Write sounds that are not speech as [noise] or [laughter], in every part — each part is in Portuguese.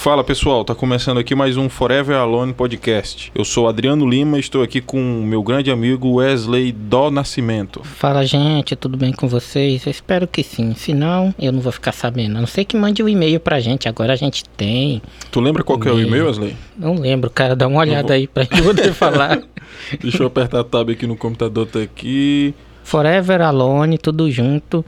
Fala pessoal, tá começando aqui mais um Forever Alone podcast. Eu sou Adriano Lima e estou aqui com meu grande amigo Wesley do Nascimento. Fala gente, tudo bem com vocês? Eu espero que sim, se não, eu não vou ficar sabendo. A não sei que mande o um e-mail pra gente, agora a gente tem. Tu lembra qual que é o e-mail, Wesley? Não lembro, cara, dá uma olhada vou... aí pra gente poder [laughs] falar. Deixa eu apertar a tab aqui no computador, tá aqui. Forever Alone, tudo junto,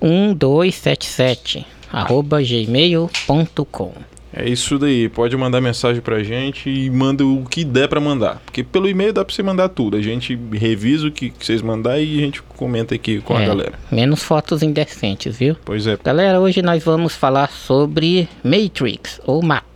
1277 arroba gmail.com é isso daí, pode mandar mensagem pra gente e manda o que der para mandar. Porque pelo e-mail dá pra você mandar tudo. A gente revisa o que, que vocês mandarem e a gente comenta aqui com é, a galera. Menos fotos indecentes, viu? Pois é. Galera, hoje nós vamos falar sobre Matrix ou Matrix.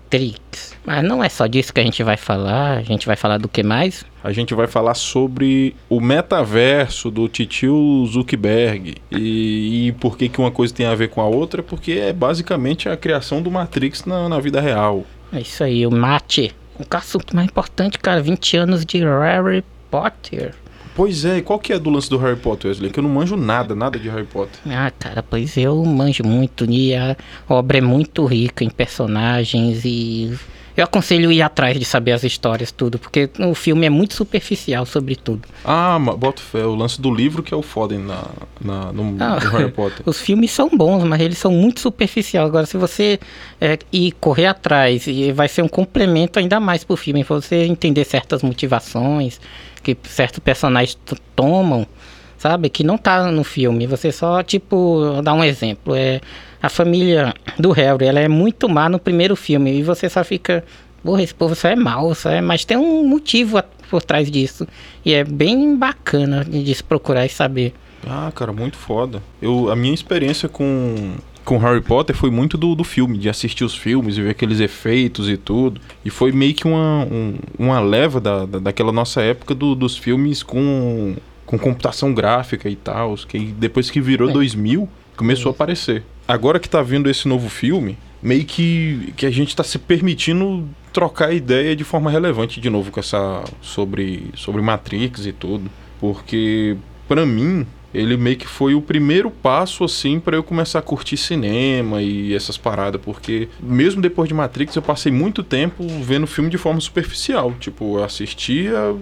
Mas não é só disso que a gente vai falar, a gente vai falar do que mais? A gente vai falar sobre o metaverso do titio Zuckerberg e, e por que, que uma coisa tem a ver com a outra, porque é basicamente a criação do Matrix na, na vida real. É isso aí, o mate. O assunto mais importante, cara, 20 anos de Harry Potter. Pois é, e qual que é do lance do Harry Potter, Wesley? Que eu não manjo nada, nada de Harry Potter. Ah, cara, pois eu manjo muito. E a obra é muito rica em personagens e eu aconselho ir atrás de saber as histórias, tudo, porque o filme é muito superficial sobre tudo. Ah, bota fé, o lance do livro que é o foda na, na no, ah, no, Harry [laughs] Potter. Os filmes são bons, mas eles são muito superficiais. Agora, se você é, ir correr atrás, e vai ser um complemento ainda mais pro filme, pra você entender certas motivações que certos personagens tomam, sabe? Que não tá no filme. Você só, tipo, dá um exemplo. É a família do Harry, ela é muito má no primeiro filme e você só fica, porra, esse povo só é mal, só é, mas tem um motivo por trás disso e é bem bacana de se procurar e saber. Ah, cara, muito foda. Eu, a minha experiência com com Harry Potter foi muito do, do filme, de assistir os filmes e ver aqueles efeitos e tudo. E foi meio que uma, um, uma leva da, da, daquela nossa época do, dos filmes com, com computação gráfica e tal. Que depois que virou é. 2000, começou é. a aparecer agora que tá vindo esse novo filme, meio que, que a gente tá se permitindo trocar ideia de forma relevante de novo com essa sobre sobre Matrix e tudo, porque para mim ele meio que foi o primeiro passo assim para eu começar a curtir cinema e essas paradas, porque mesmo depois de Matrix eu passei muito tempo vendo filme de forma superficial, tipo, eu assistia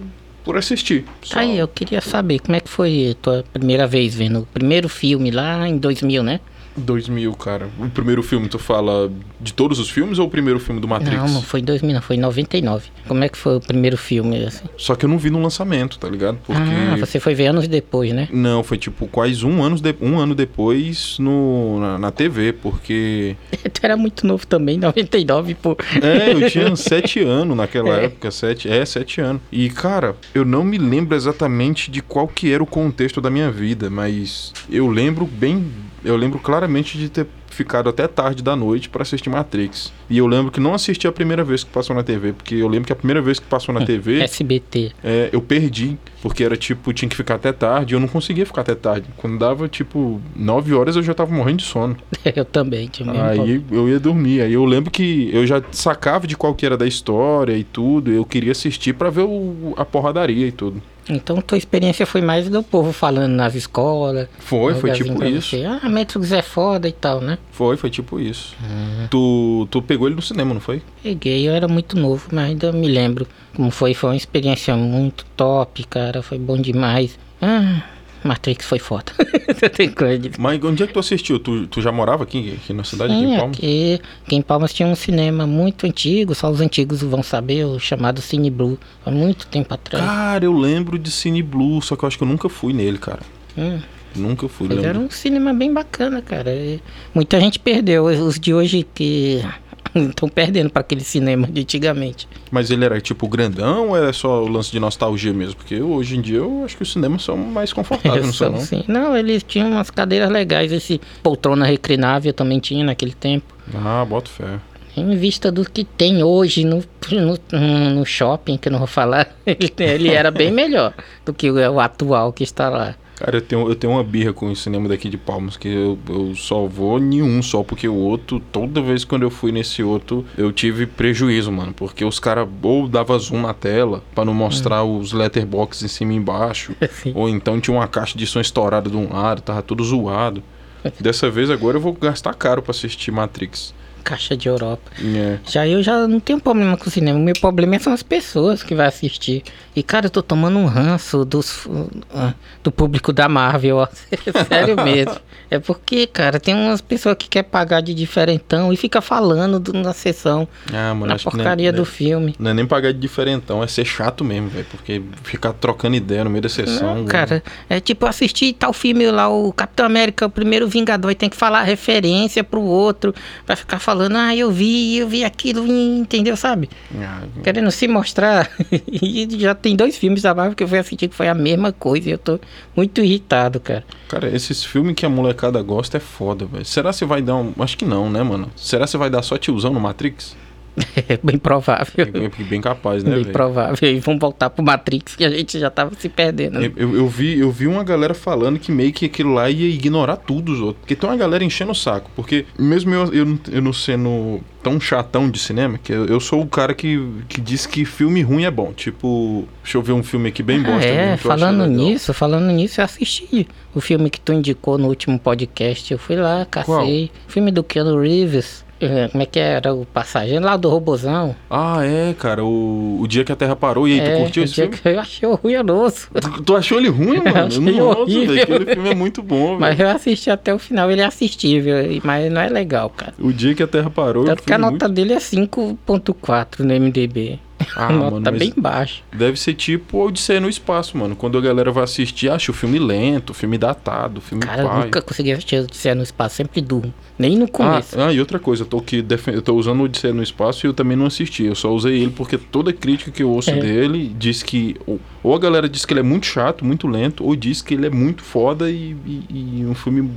por assistir. Só... Aí, eu queria saber como é que foi a tua primeira vez vendo o primeiro filme lá em 2000, né? 2000, cara. O primeiro filme, tu fala de todos os filmes ou o primeiro filme do Matrix? Não, não foi em 2000, não, foi em 99. Como é que foi o primeiro filme, assim? Só que eu não vi no lançamento, tá ligado? Porque... Ah, você foi ver anos depois, né? Não, foi tipo quase um ano, de... um ano depois no... na, na TV, porque... [laughs] tu era muito novo também, 99, pô. É, eu [laughs] tinha sete anos naquela é. época, sete, é, sete anos. E, cara, eu não me lembro exatamente de qual que era o contexto da minha vida, mas eu lembro bem eu lembro claramente de ter ficado até tarde da noite para assistir Matrix. E eu lembro que não assisti a primeira vez que passou na TV, porque eu lembro que a primeira vez que passou na [laughs] TV. SBT. É, eu perdi, porque era tipo, tinha que ficar até tarde, e eu não conseguia ficar até tarde. Quando dava tipo 9 horas eu já tava morrendo de sono. [laughs] eu também, tinha Aí eu ia dormir. Aí eu lembro que eu já sacava de qual que era da história e tudo, eu queria assistir para ver o, a porradaria e tudo. Então tua experiência foi mais do povo falando nas escolas. Foi, foi tipo isso. Você. Ah, Matrix é foda e tal, né? Foi, foi tipo isso. Uhum. Tu, tu pegou ele no cinema, não foi? Peguei, eu era muito novo, mas ainda me lembro como foi. Foi uma experiência muito top, cara. Foi bom demais. Ah, Matrix foi foda. [laughs] Mas onde é que tu assistiu? Tu, tu já morava aqui, aqui na cidade Sim, aqui em Palmas? Aqui, aqui em Palmas tinha um cinema muito antigo, só os antigos vão saber, o chamado Cine Blue. Há muito tempo atrás. Cara, eu lembro de Cine Blue, só que eu acho que eu nunca fui nele, cara. Hum. Nunca fui. Mas era um cinema bem bacana, cara. Muita gente perdeu. Os de hoje que [laughs] Estão perdendo para aquele cinema de antigamente. Mas ele era tipo grandão ou é só o lance de nostalgia mesmo? Porque hoje em dia eu acho que os cinemas são mais confortáveis, não [laughs] são? Sim. Não, eles tinham umas cadeiras legais. Esse poltrona reclinável também tinha naquele tempo. Ah, boto fé. Em vista do que tem hoje no, no, no shopping, que eu não vou falar, [laughs] ele, ele era bem melhor do que o, o atual que está lá. Cara, eu tenho, eu tenho uma birra com o cinema daqui de Palmas, que eu, eu só vou em um só, porque o outro, toda vez quando eu fui nesse outro, eu tive prejuízo, mano. Porque os caras ou dava zoom na tela para não mostrar hum. os letterbox em cima e embaixo. [laughs] ou então tinha uma caixa de som estourada de um lado, tava tudo zoado. [laughs] Dessa vez agora eu vou gastar caro para assistir Matrix. Caixa de Europa. É. Já eu já não tenho problema com o cinema. O meu problema são as pessoas que vai assistir. E, cara, eu tô tomando um ranço dos, uh, do público da Marvel, ó. [laughs] Sério mesmo. É porque, cara, tem umas pessoas que quer pagar de diferentão e fica falando do, na sessão, Ah, mano, na porcaria nem, do filme. Não é nem pagar de diferentão, é ser chato mesmo, velho. Porque ficar trocando ideia no meio da sessão. Não, cara, é tipo assistir tal filme lá, o Capitão América, o primeiro Vingador, e tem que falar referência pro outro, vai ficar falando, ah, eu vi, eu vi aquilo, entendeu, sabe? Ah, Querendo se mostrar. [laughs] e já tem dois filmes da Marvel que eu fui assistir que foi a mesma coisa e eu tô muito irritado, cara. Cara, esses filmes que a molecada gosta é foda, velho. Será que vai dar um. Acho que não, né, mano? Será que vai dar só tiozão no Matrix? É bem provável. É bem, bem capaz, né, bem velho? provável. E vamos voltar pro Matrix que a gente já tava se perdendo. né? Eu, eu- vi, eu vi uma galera falando que meio que aquilo lá ia ignorar tudo os outros. Porque tem uma galera enchendo o saco. Porque mesmo eu, eu, não- eu não sendo tão chatão de cinema, que eu, eu sou o cara que, que diz que filme ruim é bom. Tipo, deixa eu ver um filme aqui bem Ah, bosta. é, achei falando nisso, falando nisso, eu assisti o filme que tu indicou no último podcast. Eu fui lá, cacei. Filme do Keanu Reeves. É, Como é que era o passageiro lá do robozão? Ah, é, cara. O, o dia que a Terra parou. E aí, é, tu curtiu esse dia filme? que eu achei horroroso. Tu, tu achou ele ruim, [laughs] mano? Nossa, velho, aquele filme é muito bom, [laughs] Mas velho. eu assisti até o final, ele é assistível, mas não é legal, cara. O dia que a Terra parou. Tanto que a nota dele é 5.4 no MDB. Ah, mano, mas- bem baixa. Deve ser tipo Odisseia no Espaço, mano. Quando a galera vai assistir, acha o filme lento, filme datado, filme Cara, eu pai. nunca consegui assistir Odisseia no Espaço, sempre durmo. Nem no Ah, começo. ah, e outra coisa, eu tô, defen- eu tô usando o Odisseia no Espaço e eu também não assisti. Eu só usei ele porque toda crítica que eu ouço É. dele diz que. Ou, ou a galera diz que ele é muito chato, muito lento, ou diz que ele é muito foda e, e- e um filme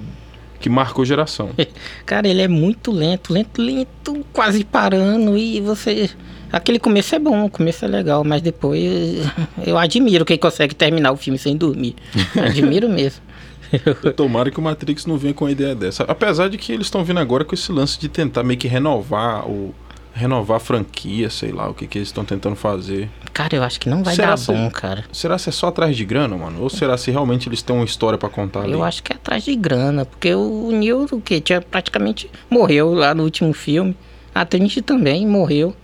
que marcou geração. [laughs] Cara, ele é muito lento, lento, lento, quase parando e você. Aquele começo é bom, o começo é legal, mas depois [laughs] eu admiro quem consegue terminar o filme sem dormir. [laughs] admiro mesmo. Tomara que o Matrix não venha com a ideia dessa. Apesar de que eles estão vindo agora com esse lance de tentar meio que renovar o. Renovar a franquia, sei lá, o que, que eles estão tentando fazer. Cara, eu acho que não vai Será dar se- bom, cara. Será se é só atrás de grana, mano? Ou será se realmente eles têm uma história pra contar ali? Eu acho que é atrás de grana, porque o Neil, o que? Tinha praticamente morreu lá no último filme. A Trinity também morreu.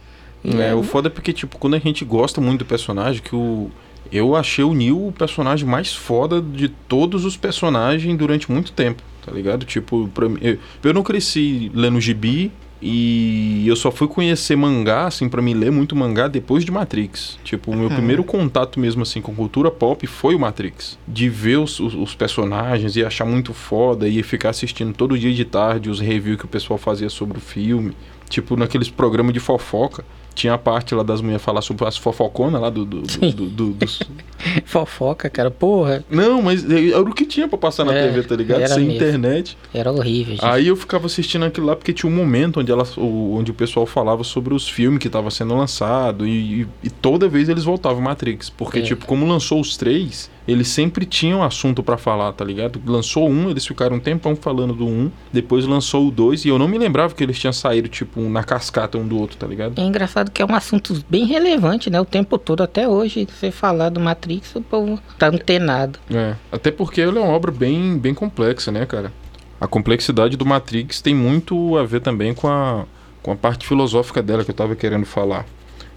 É, o foda é porque, tipo, quando a gente gosta muito do personagem, que o. Eu achei o Neil o personagem mais foda de todos os personagens durante muito tempo, tá ligado? Tipo, pra mim, eu, eu não cresci lendo gibi e eu só fui conhecer mangá, assim, pra mim ler muito mangá depois de Matrix. Tipo, o meu primeiro contato mesmo, assim, com cultura pop foi o Matrix. De ver os, os, os personagens e achar muito foda e ficar assistindo todo dia de tarde os reviews que o pessoal fazia sobre o filme. Tipo, naqueles programas de fofoca. Tinha a parte lá das mulheres falar sobre as fofoconas lá do, do, do- do- do- dos, [laughs] Fofoca, cara, porra, Não, mas era o que tinha pra passar na É, TV, tá ligado? Sem mesmo. internet. era horrível, gente. Aí eu ficava assistindo aquilo lá porque tinha um momento onde, ela, o- onde o pessoal falava sobre os filmes que estavam sendo lançados e, e- e toda vez eles voltavam Matrix. Porque, É. tipo, como lançou os três, eles sempre tinham assunto pra falar, tá ligado? Lançou um, eles ficaram um tempão falando do um, depois lançou o dois e eu não me lembrava que eles tinham saído, tipo, na cascata um do outro, tá ligado? É engraçado que é um assunto bem relevante, né? O tempo todo, até hoje, você falar do Matrix, o povo tá antenado. É, até porque ele é uma obra bem, bem complexa, né, cara? A complexidade do Matrix tem muito a ver também com a, com a parte filosófica dela que eu tava querendo falar.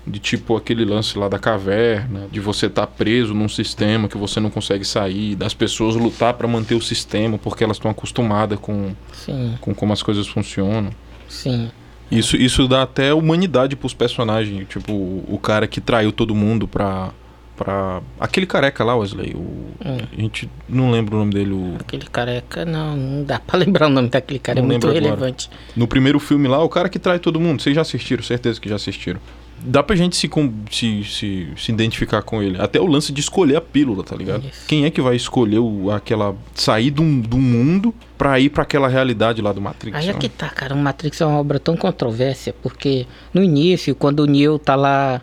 De tipo aquele lance lá da caverna, de você estar preso num sistema que você não consegue sair, das pessoas lutar pra manter o sistema porque elas estão acostumadas com, Sim, com como as coisas funcionam. sim. Isso, isso dá até humanidade pros personagens. Tipo, o, cara que traiu todo mundo pra. pra. Aquele careca lá, Wesley. O, Hum. A gente não lembra o nome dele. O, Aquele careca, não, não dá pra [laughs] lembrar o nome daquele cara, Não é muito lembro agora. relevante. no primeiro filme lá, o cara que trai todo mundo. Vocês já assistiram, certeza que já assistiram. Dá pra gente se, com- se, se, se identificar com ele. Até o lance de escolher a pílula, tá ligado? Isso. Quem é que vai escolher o, aquela. sair do, do mundo pra ir pra aquela realidade lá do Matrix? Aí é né? que tá, cara, o Matrix é uma obra tão controversa, porque no início, quando o Neo tá lá.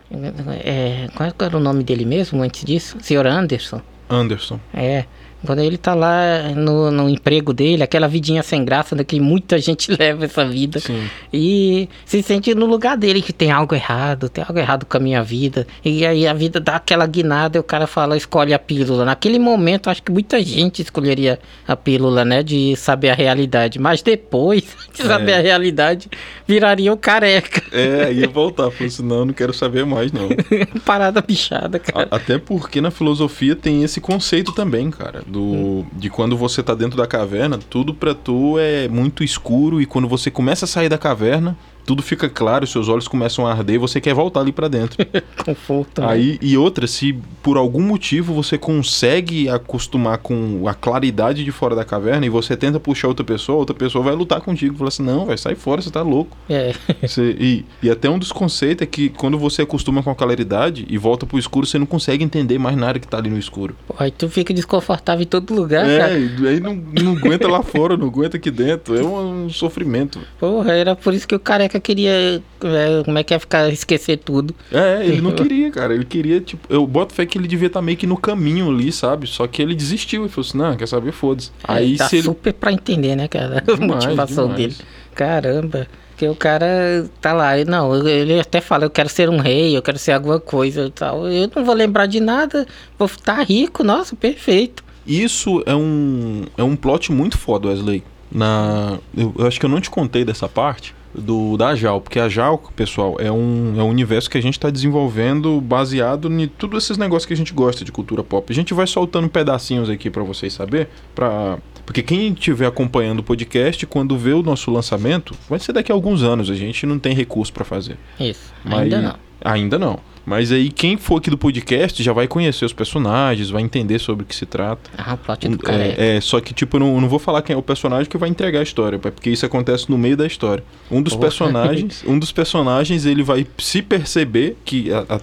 É, qual era o nome dele mesmo antes disso? Sr. Anderson. Anderson. É. Quando ele tá lá no, no emprego dele, aquela vidinha sem graça, né, que muita [laughs] gente leva essa vida. Sim. E se sente no lugar dele que tem algo errado, tem algo errado com a minha vida. E aí a vida dá aquela guinada e o cara fala, escolhe a pílula. Naquele momento, acho que muita gente escolheria a pílula, né? De saber a realidade. Mas depois [laughs] de saber É. a realidade, viraria o careca. É, ia voltar, falou assim, não, não quero saber mais, não. [laughs] Parada bichada, cara. A- Até porque na filosofia tem esse conceito também, cara, do de quando você tá dentro da caverna, tudo pra tu é muito escuro e quando você começa a sair da caverna, tudo fica claro, seus olhos começam a arder e você quer voltar ali pra dentro. [laughs] Conforto. né? Aí e outra, se por algum motivo você consegue acostumar com a claridade de fora da caverna e você tenta puxar outra pessoa, outra pessoa vai lutar contigo, fala assim: "Não, vai sair fora, você tá louco". É. [laughs] Você- e, e até um dos conceitos é que quando você acostuma com a claridade e volta pro escuro, você não consegue entender mais nada que tá ali no escuro. Pô, Aí tu fica desconfortável em todo lugar, É, cara. e aí não, não aguenta lá fora, não aguenta aqui dentro. É um, sofrimento. Porra, era por isso que o careca queria. é, como é que é ficar esquecer tudo? É, ele não [laughs] queria, cara. Ele queria, tipo, eu boto fé que ele devia estar meio que no caminho ali, sabe? Só que ele desistiu e falou assim: não, quer saber, foda-se. Aí tá se ele. super pra entender, né, cara? [laughs] A Demais, motivação demais. dele. Caramba. Porque o cara tá lá, e não, ele até fala, eu quero ser um rei, eu quero ser alguma coisa e tal. Eu não vou lembrar de nada, vou estar rico, nossa, perfeito. Isso é um, é um plot muito foda, Wesley. Na, eu, eu acho que eu não te contei dessa parte do da JAL, porque a JAL, pessoal, é um, é um universo que a gente está desenvolvendo baseado em todos esses negócios que a gente gosta de cultura pop. A gente vai soltando pedacinhos aqui para vocês saber, para porque quem estiver acompanhando o podcast, quando vê o nosso lançamento, vai ser daqui a alguns anos. A gente não tem recurso para fazer. Isso, Mas- ainda não. Ainda não. Mas aí quem for aqui do podcast já vai conhecer os personagens, vai entender sobre o que se trata. Ah, o plot do careca. é, é, só que, tipo, eu não, não vou falar quem é o personagem que vai entregar a história, é porque isso acontece no meio da história. Um dos Porra. personagens, um dos personagens, ele vai se perceber que a, a,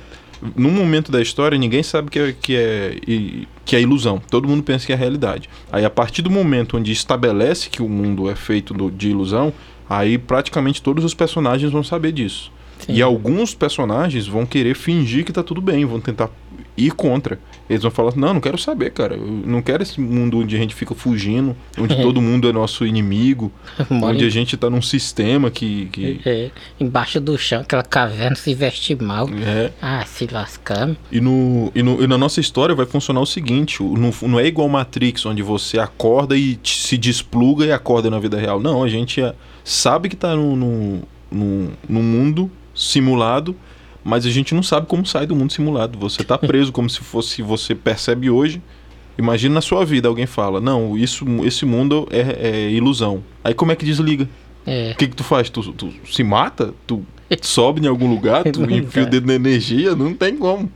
num momento da história ninguém sabe que é, que é que é ilusão. Todo mundo pensa que é realidade. Aí a partir do momento onde estabelece que o mundo é feito do- de ilusão, aí praticamente todos os personagens vão saber disso. Sim. E alguns personagens vão querer fingir que tá tudo bem, vão tentar ir contra. Eles vão falar: Não, não quero saber, cara. Eu não quero esse mundo onde a gente fica fugindo, onde [laughs] todo mundo é nosso inimigo, [laughs] onde em- a gente tá num sistema que. que é, embaixo do chão, aquela caverna se veste mal. é. Ah, se lascar. E, no, e, no- e na nossa história vai funcionar o seguinte: não, não é igual Matrix, onde você acorda e te- se despluga e acorda na vida real. Não, a gente é- sabe que tá num no, no, no mundo simulado, mas a gente não sabe como sai do mundo simulado. Você tá preso como se fosse você percebe hoje. Imagina na sua vida alguém fala: Não, isso, esse mundo é, é ilusão. Aí como é que desliga? É. O que, que tu faz? Tu, tu se mata? Tu sobe em algum lugar? [laughs] Tu enfia o dá. dedo na energia? Não tem como.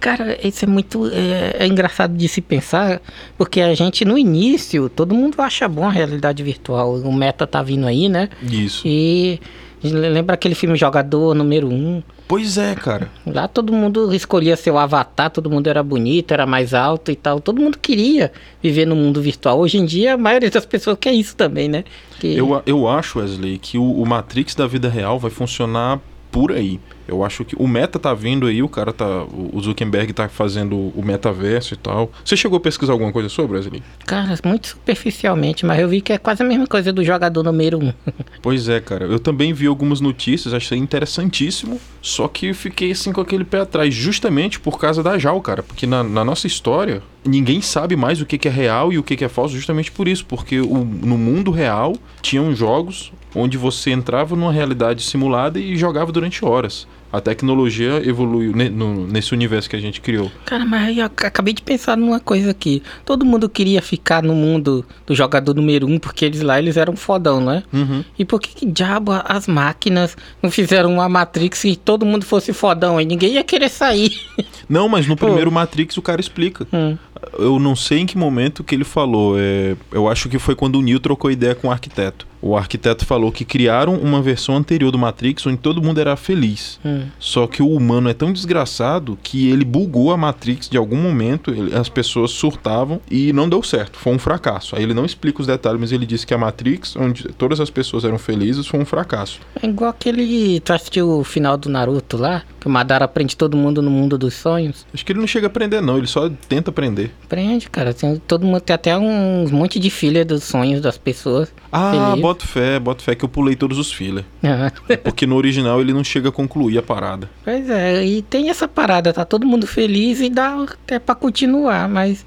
Cara, isso é muito é, é engraçado de se pensar, porque a gente no início, todo mundo acha bom a realidade virtual. O meta tá vindo aí, né? Isso. E lembra aquele filme Jogador número 1? Um? Pois é, cara. Lá todo mundo escolhia seu avatar, todo mundo era bonito, era mais alto e tal. Todo mundo queria viver no mundo virtual. Hoje em dia, a maioria das pessoas quer isso também, né? Que... Eu, eu acho, Wesley, que o, o Matrix da vida real vai funcionar por aí. Eu acho que o meta tá vindo aí, o cara tá. O Zuckerberg tá fazendo o metaverso e tal. Você chegou a pesquisar alguma coisa sobre, Wesley? Cara, muito superficialmente, mas eu vi que é quase a mesma coisa do jogador número 1. Um. [laughs] Pois é, cara. Eu também vi algumas notícias, achei interessantíssimo. Só que fiquei assim com aquele pé atrás, justamente por causa da JAL, cara. Porque na, na nossa história, ninguém sabe mais o que, que é real e o que, que é falso, justamente por isso. Porque o, no mundo real tinham jogos onde você entrava numa realidade simulada e jogava durante horas. A tecnologia evoluiu ne- no- nesse universo que a gente criou. Cara, mas eu ac- acabei de pensar numa coisa aqui. Todo mundo queria ficar no mundo do jogador número 1, um, porque eles lá eles eram fodão, né? Uhum. E por que, que diabo as máquinas não fizeram uma Matrix e todo mundo fosse fodão? Aí ninguém ia querer sair. [laughs] Não, mas no primeiro Matrix o cara explica. Hum. Eu não sei em que momento que ele falou. é, eu acho que foi quando o Neo trocou ideia com o arquiteto. O arquiteto falou que criaram uma versão anterior do Matrix onde todo mundo era feliz. Hum. Só que o humano é tão desgraçado que ele bugou a Matrix de algum momento, ele- as pessoas surtavam e não deu certo, foi um fracasso. Aí ele não explica os detalhes, mas ele disse que a Matrix, onde todas as pessoas eram felizes, foi um fracasso. É igual aquele. Tu assistiu o final do Naruto lá? Que o Madara prende todo mundo no mundo dos sonhos. Acho que ele não chega a aprender, não. Ele só tenta aprender. Prende, cara. Tem, todo mundo tem até um monte de filha dos sonhos das pessoas. Ah, Feliz. Boto fé, boto fé que eu pulei todos os filler. Ah, Porque no original ele não chega a concluir a parada. pois é, e tem essa parada, tá todo mundo feliz e dá até pra continuar, mas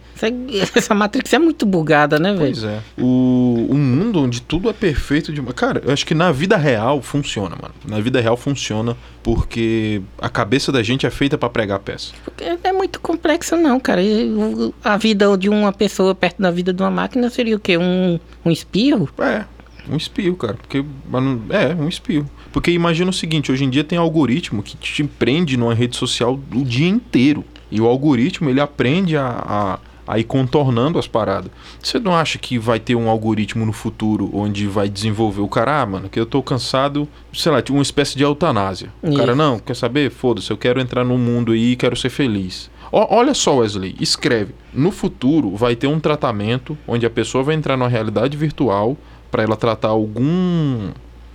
essa, Matrix é muito bugada, né, velho? Pois é. O, um mundo onde tudo é perfeito de uma. Cara, eu acho que na vida real funciona, mano. Na vida real funciona porque a cabeça da gente é feita pra pregar peça. É muito complexo, não, cara. A vida de uma pessoa perto da vida de uma máquina seria o quê? Um, um espirro? É, um espio, cara. Porque. É, um espio. Porque imagina o seguinte, hoje em dia tem algoritmo que te prende numa rede social o dia inteiro. E o algoritmo, ele aprende a, a, a ir contornando as paradas. Você não acha que vai ter um algoritmo no futuro onde vai desenvolver o cara, ah, mano, que eu tô cansado, sei lá, uma espécie de eutanásia. O cara, Isso. não, quer saber? Foda-se, eu quero entrar no mundo aí e quero ser feliz. Ó, olha só, Wesley, escreve. No futuro vai ter um tratamento onde a pessoa vai entrar numa realidade virtual para ela tratar algum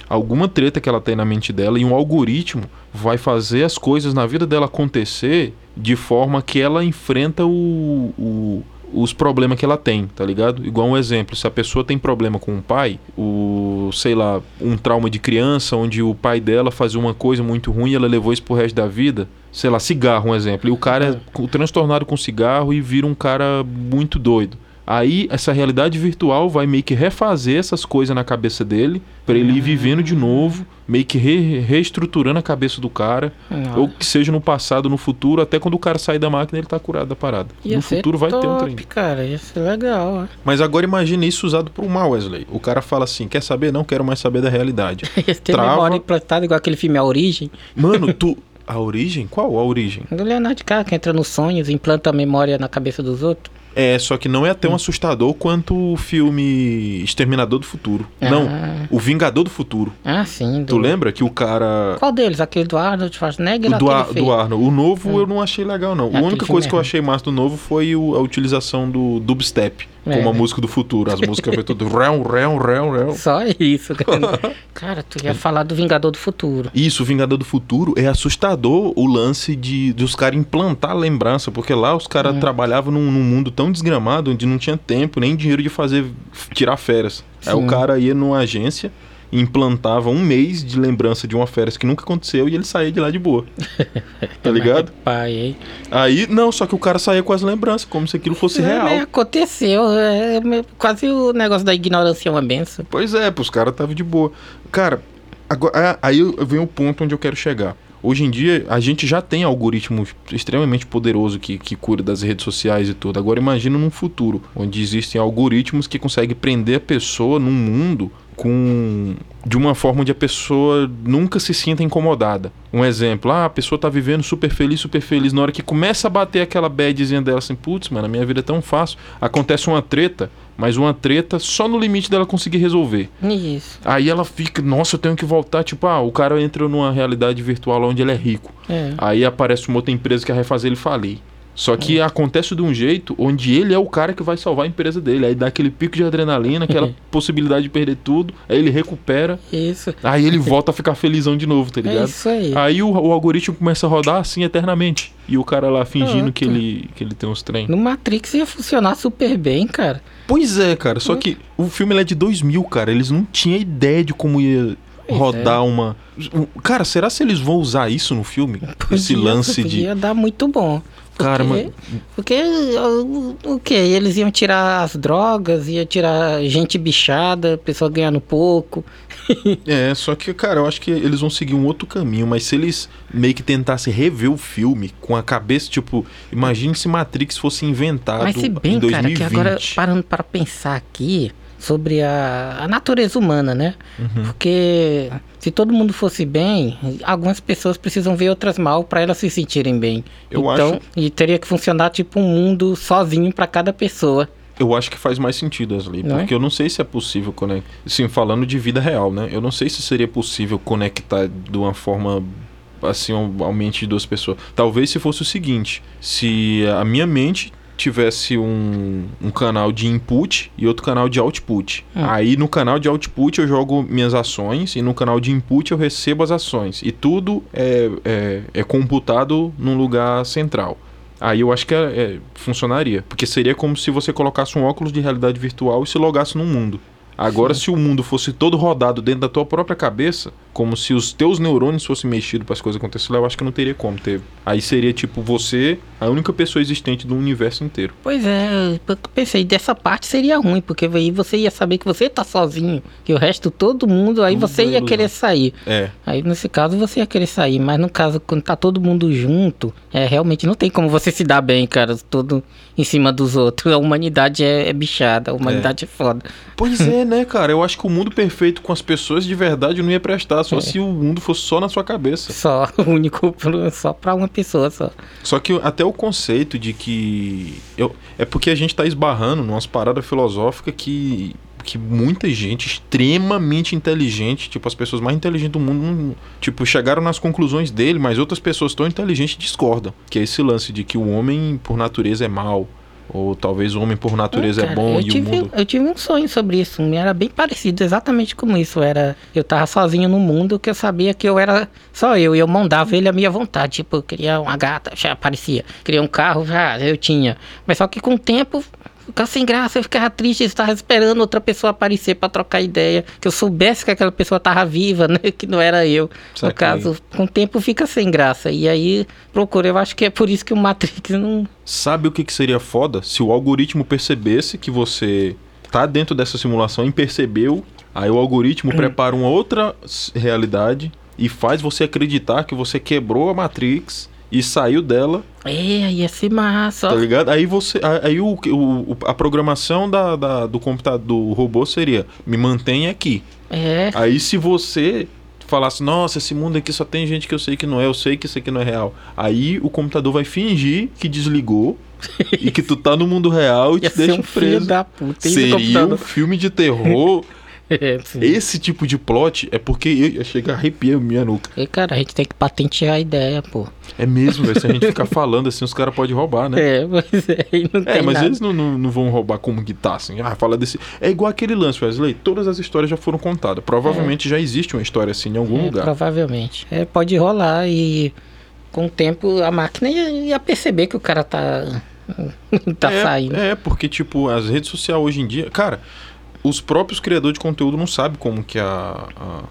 alguma treta que ela tem na mente dela e um algoritmo vai fazer as coisas na vida dela acontecer de forma que ela enfrenta o, o- os problemas que ela tem, tá ligado? Igual um exemplo, se a pessoa tem problema com o pai, o, sei lá, um trauma de criança onde o pai dela fazia uma coisa muito ruim e ela levou isso pro resto da vida, sei lá, cigarro, um exemplo, e o cara é co- transtornado com cigarro e vira um cara muito doido. Aí essa realidade virtual vai meio que refazer essas coisas na cabeça dele, pra ele ir vivendo de novo, meio que re- reestruturando a cabeça do cara, Nossa. ou que seja no passado, no futuro, até quando o cara sair da máquina ele tá curado da parada. Ia no futuro vai ter um top, trem. cara. Ia ser legal, ó. Mas agora imagine isso usado pro mal, Wesley. O cara fala assim: quer saber? Não quero mais saber da realidade. [laughs] Ter Trava. memória implantada igual aquele filme A Origem. Mano, tu. A origem? Qual a origem? Do Leonardo DiCaprio que entra nos sonhos, implanta a memória na cabeça dos outros. É, só que não é tão assustador quanto o filme Exterminador do Futuro. Não, Ah. o Vingador do Futuro. Ah, sim. do- Tu lembra que o cara. Qual deles? Aquele do Arnold Schwarzenegger O do, Ar- do Arnold. O novo eu não achei legal, não. Aquele a única coisa é que eu achei massa do novo foi o- a utilização do dubstep É. como a música do futuro. As músicas foi tudo. Réu, réu, réu, réu. [laughs] Só isso, cara. [laughs] cara, tu ia falar do Vingador do Futuro. Isso, o Vingador do Futuro é assustador o lance de, de os caras implantar a lembrança, porque lá os Hum. caras trabalhavam num, num mundo tão desgramado onde não tinha tempo nem dinheiro de fazer tirar férias. Aí o Sim. cara ia numa agência implantava um mês de lembrança de uma férias que nunca aconteceu e ele saía de lá de boa. [laughs] tá ligado? Pai, hein? Aí, não, só que o cara saía com as lembranças, como se aquilo fosse É, real. aconteceu. É, é quase o negócio da ignorância é uma benção. Pois é, pros caras estavam de boa. Cara, agora, aí vem o ponto onde eu quero chegar. Hoje em dia, a gente já tem algoritmo extremamente poderoso que, que cura das redes sociais e tudo. Agora imagina num futuro, onde existem algoritmos que conseguem prender a pessoa num mundo com de uma forma onde a pessoa nunca se sinta incomodada. Um exemplo, ah, a pessoa tá vivendo super feliz, super feliz. Na hora que começa a bater aquela badzinha dela assim, putz, mano, a minha vida é tão fácil. Acontece uma treta, mas uma treta só no limite dela conseguir resolver. Isso. Aí ela fica, nossa, eu tenho que voltar. Tipo, ah, o cara entra numa realidade virtual onde ele é rico. É. Aí aparece uma outra empresa que vai fazer ele falir. Só que acontece de um jeito onde ele é o cara que vai salvar a empresa dele. Aí dá aquele pico de adrenalina, aquela [laughs] possibilidade de perder tudo. Aí ele recupera. Isso. Aí ele volta a ficar felizão de novo, tá É ligado? isso aí. Aí o, o algoritmo começa a rodar assim eternamente. E o cara lá fingindo que ele, que ele tem uns trem. No Matrix ia funcionar super bem, cara. Pois é, cara. Só que o filme é de 2000, cara. Eles não tinham ideia de como ia rodar uma. um- Cara, será se eles vão usar isso no filme? [laughs] Esse Podia- lance de. Podia dar muito bom. Cara, Porque-. Porque o, que? Eles iam tirar as drogas, ia tirar gente bichada, pessoa ganhando pouco. [laughs] É, só que, cara, eu acho que eles vão seguir um outro caminho. Mas se eles meio que tentassem rever o filme com a cabeça, tipo, imagine se Matrix fosse inventado Mas se bem, em cara, 2020. que agora parando para pensar aqui sobre a, a natureza humana, né? Uhum. Porque se todo mundo fosse bem, algumas pessoas precisam ver outras mal para elas se sentirem bem. Eu então, acho- e teria que funcionar tipo um mundo sozinho para cada pessoa. Eu acho que faz mais sentido, Ashley. Não é? Porque eu não sei se é possível conectar. Sim, falando de vida real, né? Eu não sei se seria possível conectar de uma forma assim, ao mente de duas pessoas. Talvez se fosse o seguinte: se a minha mente tivesse um, um canal de input e outro canal de output. Hum. Aí no canal de output eu jogo minhas ações e no canal de input eu recebo as ações. E tudo é, é, é computado num lugar central. Aí eu acho que é- é, funcionaria. Porque seria como se você colocasse um óculos de realidade virtual e se logasse no mundo. Agora, se o mundo fosse todo rodado dentro da tua própria cabeça, como se os teus neurônios fossem mexidos para as coisas acontecerem, eu acho que não teria como ter. Aí seria tipo você, a única pessoa existente do universo inteiro. Pois é, eu pensei, dessa parte seria ruim, porque aí você ia saber que você tá sozinho, que o resto, todo mundo, aí Tudo você ia querer sair. É. Aí nesse caso você ia querer sair, mas no caso, quando tá todo mundo junto, é realmente não tem como você se dar bem, cara, todo em cima dos outros. A humanidade é, é bichada, a humanidade é, foda. Pois é, [laughs] né, cara? Eu acho que o mundo perfeito com as pessoas de verdade não ia prestar, só É. se o mundo fosse só na sua cabeça. Só, [laughs] único, só pra uma pessoa só. Só que até o conceito de que. Eu, é porque a gente tá esbarrando numas paradas filosóficas que. Que muita gente extremamente inteligente, tipo, as pessoas mais inteligentes do mundo, tipo, chegaram nas conclusões dele, mas outras pessoas tão inteligentes discordam. Que é esse lance de que o homem, por natureza, é mal. Ou talvez o homem, por natureza, é, cara, bom eu e tive, o mundo. Eu tive um sonho sobre isso, era bem parecido, exatamente como isso. Era, eu tava sozinho no mundo, que eu sabia que eu era só eu, e eu mandava ele à minha vontade. Tipo, eu queria uma gata, já aparecia. Queria um carro, já eu tinha. Mas só que com o tempo. Ficava sem graça, eu ficava triste, eu estava esperando outra pessoa aparecer pra trocar ideia, que eu soubesse que aquela pessoa tava viva, [laughs] né, que não era eu. Saquei. No caso, com o tempo fica sem graça. E aí, procura, eu acho que é por isso que o Matrix não, Sabe o que, que seria foda? Se o algoritmo percebesse que você tá dentro dessa simulação e percebeu, aí o algoritmo prepara uma outra realidade e faz você acreditar que você quebrou a Matrix e saiu dela, É, ia ser massa. tá ligado? Aí você. Aí o, o- a programação da, da- do computador do robô seria me mantenha aqui. É, Aí se você falasse, nossa, esse mundo aqui só tem gente que eu sei que não é, eu sei que isso aqui não é real. Aí o computador vai fingir que desligou [laughs] e que tu tá no mundo real e ia te deixa um filho preso. da puta. Seria um filme de terror. [laughs] [laughs] É. Esse tipo de plot é porque eu, chego a arrepiar minha nuca. E, cara, a gente tem que patentear a ideia, pô. É mesmo, velho. Se a gente ficar falando assim, os caras podem roubar, né? [laughs] É, pois é, e não É, mas nada. eles não, não, não vão roubar como que tá, assim. Ah, fala desse. É igual aquele lance, Wesley. Todas as histórias já foram contadas. Provavelmente já existe uma história assim em algum É, lugar. Provavelmente. É, pode rolar e com o tempo a máquina ia, ia perceber que o cara tá, [laughs] tá é, saindo. É, porque, tipo, as redes sociais hoje em dia. Cara, os próprios criadores de conteúdo não sabem como que a. a-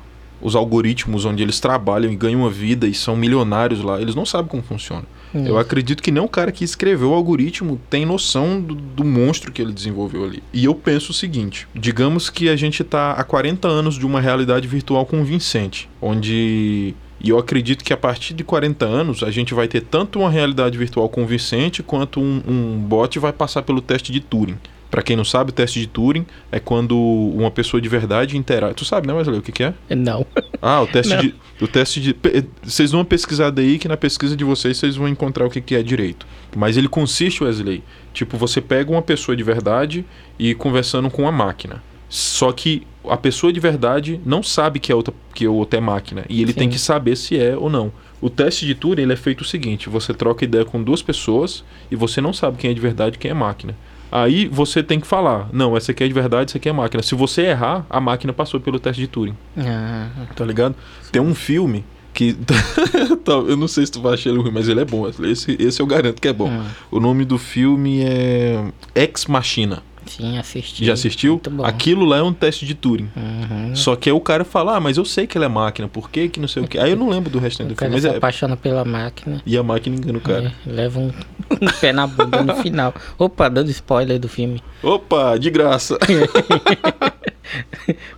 os algoritmos onde eles trabalham e ganham uma vida e são milionários lá, eles não sabem como funciona. Hum. Eu acredito que nem o cara que escreveu o algoritmo tem noção do, do monstro que ele desenvolveu ali. E eu penso o seguinte: digamos que a gente tá há 40 anos de uma realidade virtual convincente, onde. E eu acredito que a partir de 40 anos a gente vai ter tanto uma realidade virtual convincente quanto um, um bot vai passar pelo teste de Turing. Pra quem não sabe, o teste de Turing é quando uma pessoa de verdade interage. Tu sabe, né, Wesley, o que, que é? Não. [laughs] Ah, o teste Não. de. O teste de. Vocês vão pesquisar daí que na pesquisa de vocês vocês vão encontrar o que, que é direito. Mas ele consiste, Wesley. Tipo, você pega uma pessoa de verdade e conversando com a máquina. Só que a pessoa de verdade não sabe que a outra, que a outra é máquina. E ele Sim. tem que saber se é ou não. O teste de Turing ele é feito o seguinte: você troca ideia com duas pessoas e você não sabe quem é de verdade e quem é máquina. Aí você tem que falar: não, essa aqui é de verdade, essa aqui é máquina. Se você errar, a máquina passou pelo teste de Turing. Ah, Tá ligado? Tem um filme que. [laughs] tá, eu não sei se tu vai achar ele ruim, mas ele é bom. Esse, esse eu garanto que é bom. hum, O nome do filme é. Ex Machina. Sim, assisti. Já assistiu? Aquilo lá é um teste de Turing. Uhum. Só que aí o cara fala, ah, mas eu sei que ele é máquina, por que que não sei o que. Aí eu não lembro do restante O do filme, mas se é. apaixona pela máquina. E a máquina engana o cara. É, leva um, um pé na bunda no final. Opa, dando spoiler do filme. Opa, de graça. [laughs]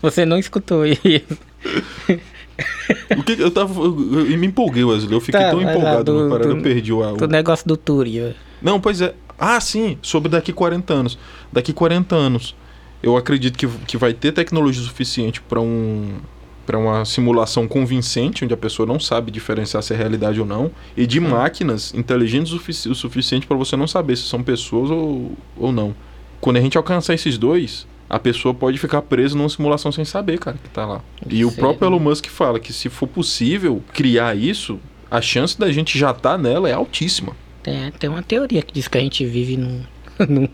Você não escutou isso. o que eu tava. Eu, eu me empolguei, Wesley. Eu fiquei Tá, tão empolgado do- no parada, do- eu perdi o. o- Do negócio do Túrio. Não, pois é. Ah, sim, sobre daqui 40 anos. Daqui 40 anos, eu acredito que, que vai ter tecnologia suficiente para um para uma simulação convincente, onde a pessoa não sabe diferenciar se é realidade ou não, e de máquinas inteligentes o, sufici- o suficiente para você não saber se são pessoas ou, ou não. Quando a gente alcançar esses dois, a pessoa pode ficar presa numa simulação sem saber, cara, que tá lá. E o próprio? Elon Musk fala que se for possível criar isso, a chance da gente já tá nela é altíssima. Tem, tem uma teoria que diz que a gente vive num, [laughs] no,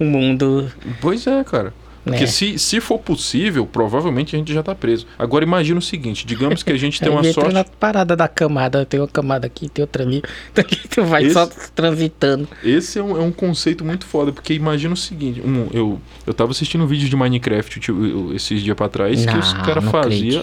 no mundo. Pois é, cara. Porque É. se, se for possível, provavelmente a gente já tá preso. Agora imagina o seguinte, digamos que a gente [laughs] tem uma sorte. na parada da camada, tem uma camada aqui, tem outra ali. [laughs] Tu vai Esse- só transitando. Esse é um, é um conceito muito foda, porque imagina o seguinte, um, eu, eu tava assistindo um vídeo de Minecraft tipo, eu- esses dias pra trás que os Não, caras não faziam.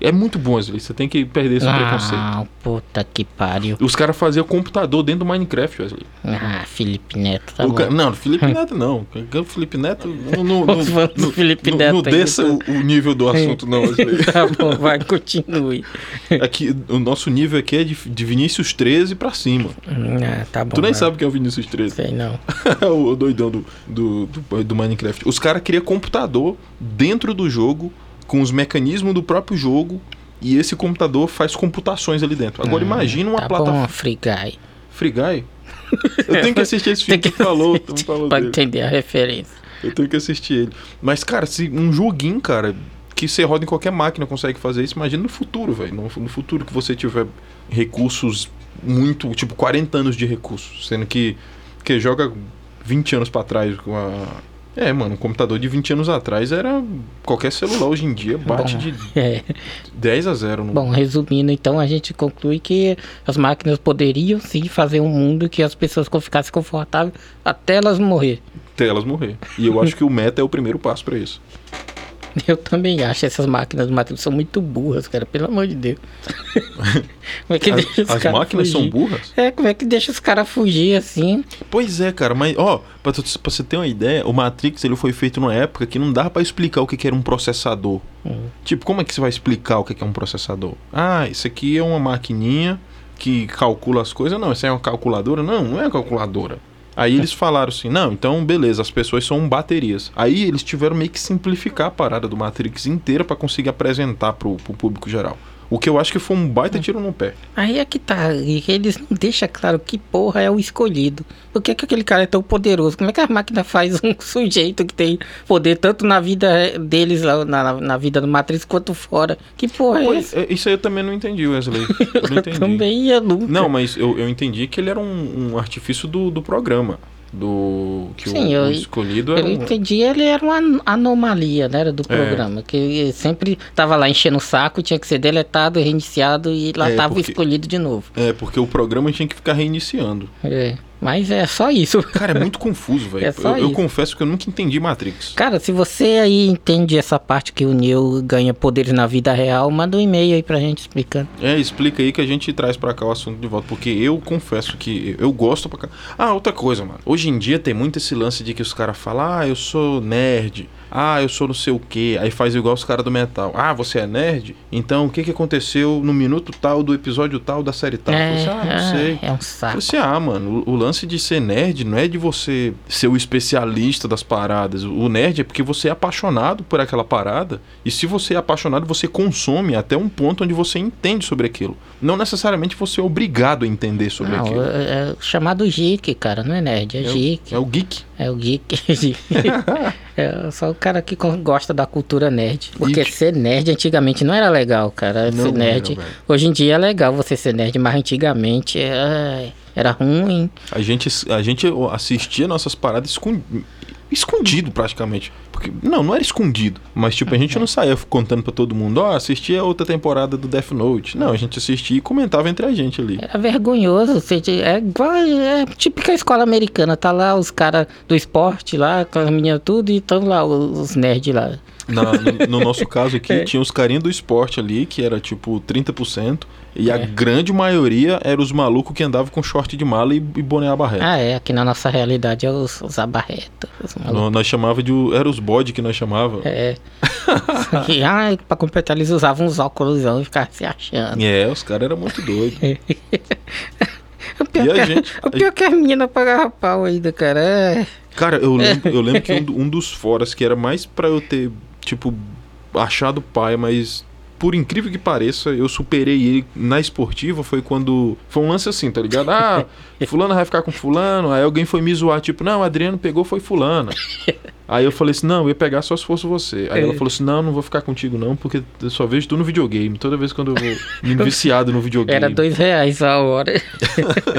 É muito bom, você tem que perder esse preconceito. Não, puta que pariu. Os caras faziam computador dentro do Minecraft, Wesley. Ah, Felipe Neto, tá O ca- Não, Felipe [laughs] Neto não. O Felipe Neto não, não, não, Os fãs do não- Felipe não- Neto não desça o, o nível do assunto, não, [laughs] tá bom, vai, continue. Aqui, o nosso nível aqui é de, de Vinícius 13 pra cima. Ah, tá bom. Tu nem vai. sabe quem é o Vinícius 13. Sei não. [laughs] o doidão do, do, do, do Minecraft. Os caras criam computador dentro do jogo, com os mecanismos do próprio jogo, e esse computador faz computações ali dentro. Agora imagina uma tá plataforma. bom, Free Guy. Free Guy? [laughs] Eu tenho que assistir esse filme que tu falou, falou Pra dele. entender a referência. Eu tenho que assistir ele. Mas, cara, se um joguinho, cara, que você roda em qualquer máquina consegue fazer isso, imagina no futuro, velho. No, no futuro que você tiver recursos muito, tipo, 40 anos de recursos. Sendo que, que joga 20 anos pra trás com a. É, mano, um computador de 20 anos atrás era. Qualquer celular hoje em dia bate Bom, de [laughs] É. 10 a 0 no. Bom, resumindo, então, a gente conclui que as máquinas poderiam sim fazer um mundo que as pessoas ficassem confortáveis até elas morrer. Até elas morrer. E eu acho que o meta é o primeiro passo pra isso. [laughs] Eu também acho essas máquinas do Matrix são muito burras, cara, pelo amor de Deus. [laughs] como é que deixa As, os as máquinas são fugir? burras? É, como é que deixa os caras fugir assim? Pois é, cara, mas ó, pra, tu- pra você ter uma ideia, o Matrix ele foi feito numa época que não dava pra explicar o que, que era um processador. Hum. Tipo, como é que você vai explicar o que, que é um processador? Ah, isso aqui é uma maquininha que calcula as coisas. Não, isso é uma calculadora? Não, não é uma calculadora. Aí eles falaram assim, não, então beleza, as pessoas são baterias. Aí eles tiveram meio que simplificar a parada do Matrix inteira pra conseguir apresentar pro, pro público geral. O que eu acho que foi um baita tiro no pé. Aí é que tá, e eles não deixam claro que porra é o escolhido. Por que, que aquele cara é tão poderoso? Como é que a máquina faz [laughs] um sujeito que tem poder tanto na vida deles, lá, na, na vida do Matrix, quanto fora? Que porra é essa? é, isso aí eu também não entendi, Wesley. Eu não [laughs] entendi. Também ia nunca. Não, mas eu, eu entendi que ele era um, um artifício do, do programa. Do. Que Sim, o, eu- escolhido era. Eu um- entendi, ele era uma an- anomalia, né, era do É. programa, que ele sempre tava lá enchendo o saco, tinha que ser deletado, reiniciado e lá É, tava o escolhido de novo. É, porque o programa tinha que ficar reiniciando. É, mas é só isso. [laughs] Cara, é muito confuso, velho. É eu, eu confesso que eu nunca entendi Matrix. Cara, se você aí entende essa parte que o Neo ganha poderes na vida real, manda um e-mail aí pra gente explicando. É, explica aí que a gente traz pra cá o assunto de volta. Porque eu confesso que eu gosto pra cá. Ah, outra coisa, mano. Hoje em dia tem muito esse lance de que os caras falam, ah, eu sou nerd. Ah, eu sou não sei o que. Aí faz igual os caras do metal. Ah, você é nerd? Então o que, que aconteceu no minuto tal do episódio tal da série tal? Eu falei é, assim, ah, não sei. é um Eu saco. falei assim, ah, mano, o, o lance de ser nerd não é de você ser o especialista das paradas. O nerd é porque você é apaixonado por aquela parada. E se você é apaixonado, você consome até um ponto onde você entende sobre aquilo. Não necessariamente você é obrigado a entender sobre Não, aquilo. é, é chamado geek, cara, não é nerd, é, É o- geek. É o geek. É o geek. [laughs] [laughs] é só o cara que gosta da cultura nerd. Porque ser nerd antigamente não era legal, cara. Não ser nerd. era, hoje em dia é legal você ser nerd, mas antigamente é, era ruim. A gente, a gente assistia nossas paradas escon- escondido praticamente. Porque, não, não era escondido. Mas, tipo, a gente não saía contando pra todo mundo, ó, assistia outra temporada do Death Note. Não, a gente assistia e comentava entre a gente ali. Era vergonhoso. É igual. É típica escola americana. Tá lá os caras do esporte lá, com as meninas tudo, e estão lá os, nerds lá. Na- no, no nosso caso aqui, [laughs] É. tinha os carinhos do esporte ali, que era tipo 30%, e a É. grande maioria era os malucos que andavam com short de mala e, e boné abarreta. Ah, é. Aqui na nossa realidade é os, os. Nó- Nós chamava de. Era os que nós chamava. É. Só [laughs] que, ah, pra completar, eles usavam uns óculos e ficavam se achando. É, os caras eram muito doidos. O pior, E a que, gente- o pior que as meninas pagavam pau ainda, cara. É. Cara, eu lembro, eu lembro que [laughs] um, um dos foras que era mais pra eu ter, tipo, achado pai, mas por incrível que pareça, eu superei ele na esportiva. Foi quando. Foi um lance assim, tá ligado? Ah, [laughs] Fulano vai ficar com Fulano. Aí alguém foi me zoar, tipo, não, Adriano pegou, foi Fulano. [laughs] Aí eu falei assim: não, eu ia pegar só se fosse você. Aí ela falou assim: não, não vou ficar contigo não, porque eu só vejo tu no videogame. Toda vez quando eu vou me viciado no videogame. Era dois reais a hora.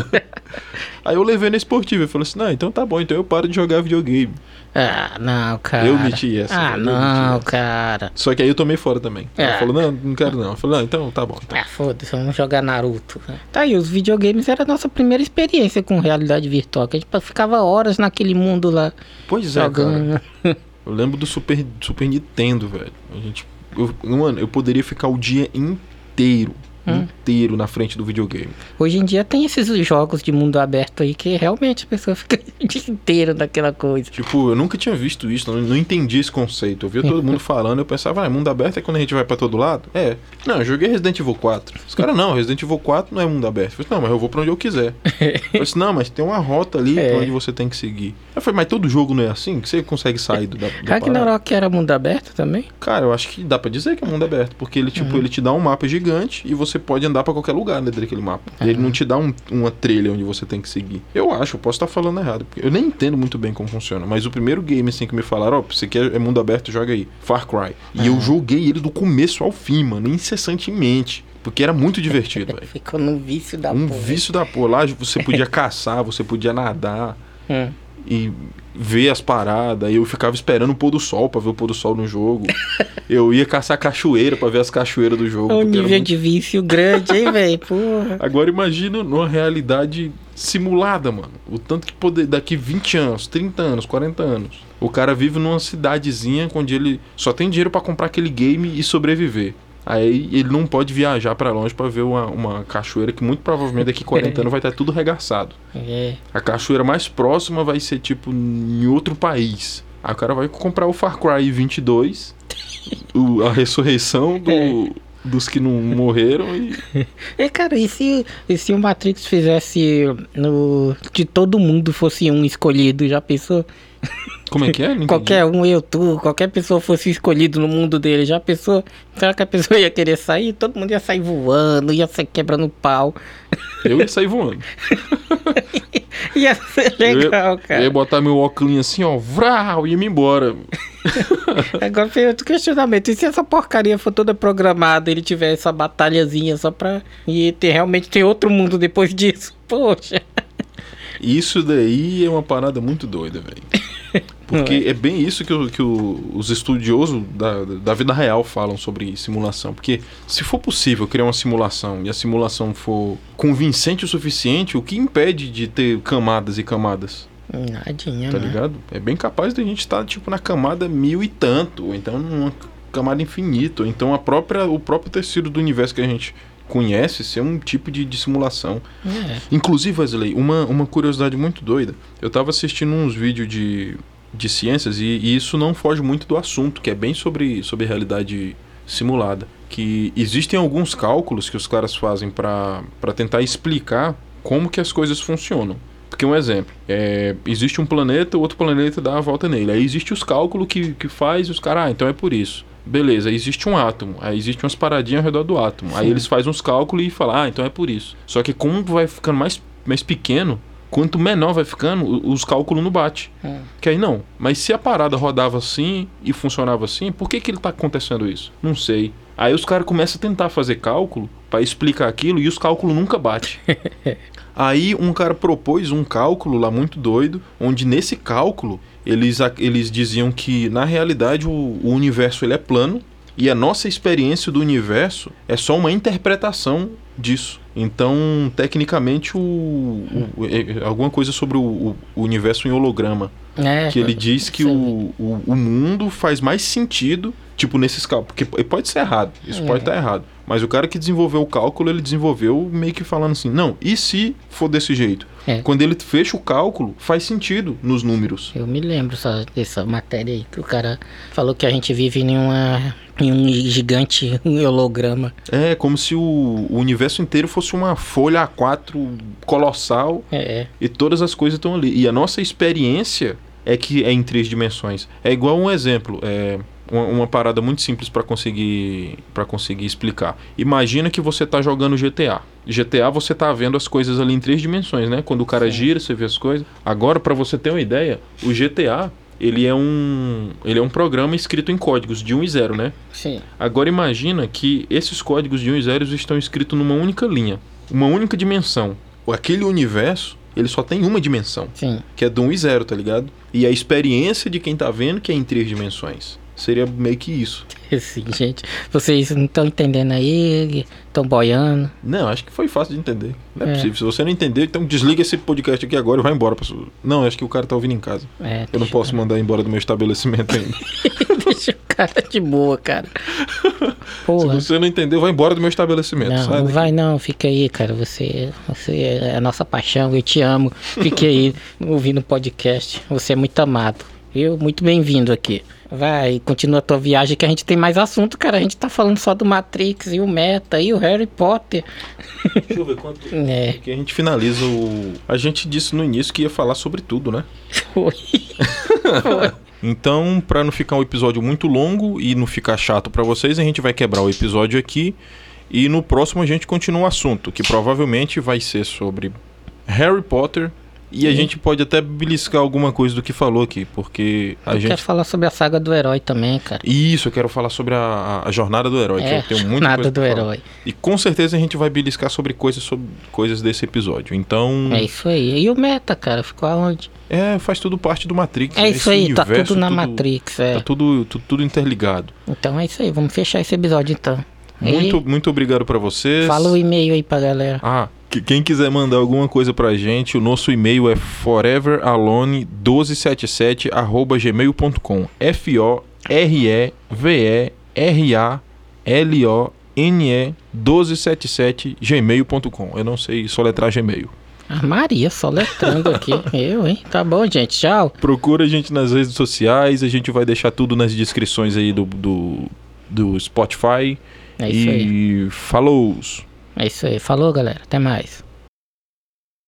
[laughs] Aí eu levei na esportiva. Eu falei assim: não, então tá bom, então eu paro de jogar videogame. Ah, não, cara. Eu meti essa. Ah, não, essa. cara. Só que aí eu tomei fora também. Ela É. falou: não, não quero não. Eu falei: não, então tá bom. Então. Ah, foda-se, vamos jogar Naruto. Tá aí, os videogames era a nossa primeira experiência com realidade virtual, que a gente ficava horas naquele mundo lá Pois é, cara. jogando. [laughs] Eu lembro do Super, Super Nintendo, velho. A gente. Eu, mano, eu poderia ficar o dia inteiro. Hum. Inteiro na frente do videogame. Hoje em dia tem esses jogos de mundo aberto aí que realmente a pessoa [laughs] fica o dia inteiro naquela coisa. Tipo, eu nunca tinha visto isso, não, não entendi esse conceito. Eu via todo mundo falando, eu pensava, ah, mundo aberto é quando a gente vai pra todo lado? É. Não, eu joguei Resident Evil 4. Os caras, não, Resident Evil 4 não é mundo aberto. Eu falei, não, mas eu vou pra onde eu quiser. [laughs] Eu falei assim, não, mas tem uma rota ali É. pra onde você tem que seguir. Eu falei, mas todo jogo não é assim? Que você consegue sair do, da, parada? Ragnarok era mundo aberto também? Cara, eu acho que dá pra dizer que é mundo aberto, porque ele, tipo, ele te dá um mapa gigante e você pode andar pra qualquer lugar dentro daquele mapa. Ele não te dá um- uma trilha onde você tem que seguir. Eu acho, eu posso estar falando errado, porque eu nem entendo muito bem como funciona, mas o primeiro game, assim, que me falaram, ó, você quer é mundo aberto, joga aí, Far Cry. E eu joguei ele do começo ao fim, mano, incessantemente. Porque era muito divertido, velho. [laughs] Ficou no vício da Um porra. vício da porra. Lá você podia [laughs] caçar, você podia nadar Hum. E ver as paradas. E eu ficava esperando o pôr do sol pra ver o pôr do sol no jogo. [laughs] eu ia caçar cachoeira pra ver as cachoeiras do jogo. É um nível muito- de vício grande, hein, velho? Agora imagina numa realidade simulada, mano. O tanto que poder daqui 20 anos, 30 anos, 40 anos. O cara vive numa cidadezinha onde ele só tem dinheiro pra comprar aquele game e sobreviver. Aí ele não pode viajar pra longe pra ver uma, uma cachoeira que muito provavelmente daqui [laughs] 40 anos vai estar tudo regaçado. É. A cachoeira mais próxima vai ser tipo em outro país. Aí o cara vai comprar o Far Cry 22, o- a ressurreição do- É. dos que não morreram e E, [laughs] cara, e se, e se o Matrix fizesse no. de todo mundo fosse um escolhido, já pensou? [laughs] como é que é? [laughs] Qualquer um, eu, tu, qualquer pessoa fosse escolhido no mundo dele, já pensou? Será que a pessoa ia querer sair? Todo mundo ia sair voando, ia sair quebrando pau. Eu ia sair voando. [laughs] Ia ser Eu ia- legal, Eu ia cara. botar meu óculos assim, ó, vrau, e ia me embora. [laughs] Agora tem outro questionamento. E se essa porcaria for toda programada, ele tiver essa batalhazinha só pra. E ter, realmente ter outro mundo depois disso? Poxa. Isso daí é uma parada muito doida, velho. Porque é bem isso que, o- que o- os estudiosos da, da vida real falam sobre simulação. Porque se for possível criar uma simulação e a simulação for convincente o suficiente, o que impede de ter camadas e camadas? Nadinha, Tá né? ligado? É bem capaz da gente estar, tipo, na camada mil e tanto, ou então numa camada infinita, ou então a própria, o próprio tecido do universo que a gente conhece ser um tipo de, de simulação. É. Inclusive, Wesley, uma, uma curiosidade muito doida. Eu tava assistindo uns vídeos de, de ciências e, e isso não foge muito do assunto, que é bem sobre, sobre realidade simulada. Que existem alguns cálculos que os caras fazem para tentar explicar como que as coisas funcionam. Porque um exemplo, é, existe um planeta, o outro planeta dá a volta nele. Aí existe os cálculos que, que faz os caras, ah, então é por isso. Beleza, aí existe um átomo, aí existe umas paradinhas ao redor do átomo. Aí Sim. eles fazem uns cálculos e falam, ah, então é por isso. Só que como vai ficando mais, mais pequeno, quanto menor vai ficando, os cálculos não batem. Hum. Que aí não. Mas se a parada rodava assim e funcionava assim, por que que ele tá acontecendo isso? Não sei. Aí os caras começam a tentar fazer cálculo para explicar aquilo e os cálculos nunca batem. [laughs] Aí um cara propôs um cálculo lá muito doido, onde nesse cálculo eles, eles diziam que na realidade o, o universo ele é plano e a nossa experiência do universo é só uma interpretação disso. Então, tecnicamente, o, o- é- é alguma coisa sobre o, o- universo em holograma. É, Que ele diz que o, o, mundo faz mais sentido, tipo, nesses cálculos. Porque pode ser errado, isso É. pode estar errado. Mas o cara que desenvolveu o cálculo, ele desenvolveu meio que falando assim: não, e se for desse jeito? É. Quando ele fecha o cálculo, faz sentido nos números. Eu me lembro só dessa matéria aí, que o cara falou que a gente vive em, uma, em um gigante [laughs] holograma. É como se o, o universo inteiro fosse uma folha A4 colossal É, e todas as coisas estão ali. E a nossa experiência é que é em três dimensões. É igual um exemplo, é uma, uma parada muito simples para conseguir para conseguir explicar. Imagina que você tá jogando GTA. GTA você tá vendo as coisas ali em três dimensões, né? Quando o cara Sim. gira, você vê as coisas. Agora para você ter uma ideia, o GTA ele é um ele é um programa escrito em códigos de 1 e 0, né? sim. Agora imagina que esses códigos de 1 e 0 estão escritos numa única linha, uma única dimensão. Aquele universo ele só tem uma dimensão, Sim. que é do 1 e 0, tá ligado? E a experiência de quem tá vendo que é em três dimensões. Seria meio que isso. [laughs] Sim, gente. Vocês não estão entendendo aí, estão boiando. Não, acho que foi fácil de entender. Não é, É. possível. Se você não entender, então desliga esse podcast aqui agora e vai embora. Não, acho que o cara tá ouvindo em casa. É, Eu não posso mandar embora do meu estabelecimento ainda. [laughs] Deixa o cara de boa, cara. [laughs] Se Porra. você não entendeu, vai embora do meu estabelecimento. Não, não vai não, fica aí, cara. Você, você é a nossa paixão, eu te amo. Fique aí ouvindo o podcast. Você é muito amado. Eu, muito bem-vindo aqui. Vai, continua a tua viagem que a gente tem mais assunto, cara. A gente tá falando só do Matrix e o Meta e o Harry Potter. Deixa eu ver quanto. [laughs] É, Aqui a gente finaliza o. A gente disse no início que ia falar sobre tudo, né? foi. foi. [laughs] Então, pra não ficar um episódio muito longo e não ficar chato pra vocês, a gente vai quebrar o episódio aqui e no próximo a gente continua o assunto, que provavelmente vai ser sobre Harry Potter e a gente pode até beliscar alguma coisa do que falou aqui, porque a Eu gente quero falar sobre a saga do herói também, cara. Isso, eu quero falar sobre a, a jornada do herói, que É, eu tenho muita nada coisa do herói. E com certeza a gente vai beliscar sobre coisas sobre coisas desse episódio. Então, É isso aí. E o Meta, cara, ficou aonde? é, faz tudo parte do Matrix. É isso aí, tá universo tudo na Matrix, é. Tá tudo, tudo, tudo interligado. Então é isso aí, vamos fechar esse episódio então. Muito, muito obrigado pra vocês. Fala o e-mail aí pra galera. Ah, que- quem quiser mandar alguma coisa pra gente, o nosso e-mail é foreveralone1277@gmail.com. F O R E V E R A L O N E 1277 gmail.com. Eu não sei soletrar Gmail. A Maria só letrando aqui. [laughs] Eu, hein? Tá bom, gente. Tchau. Procura a gente nas redes sociais, a gente vai deixar tudo nas descrições aí do, do, do Spotify. É isso aí. e falou! É isso aí. Falou, galera. Até mais.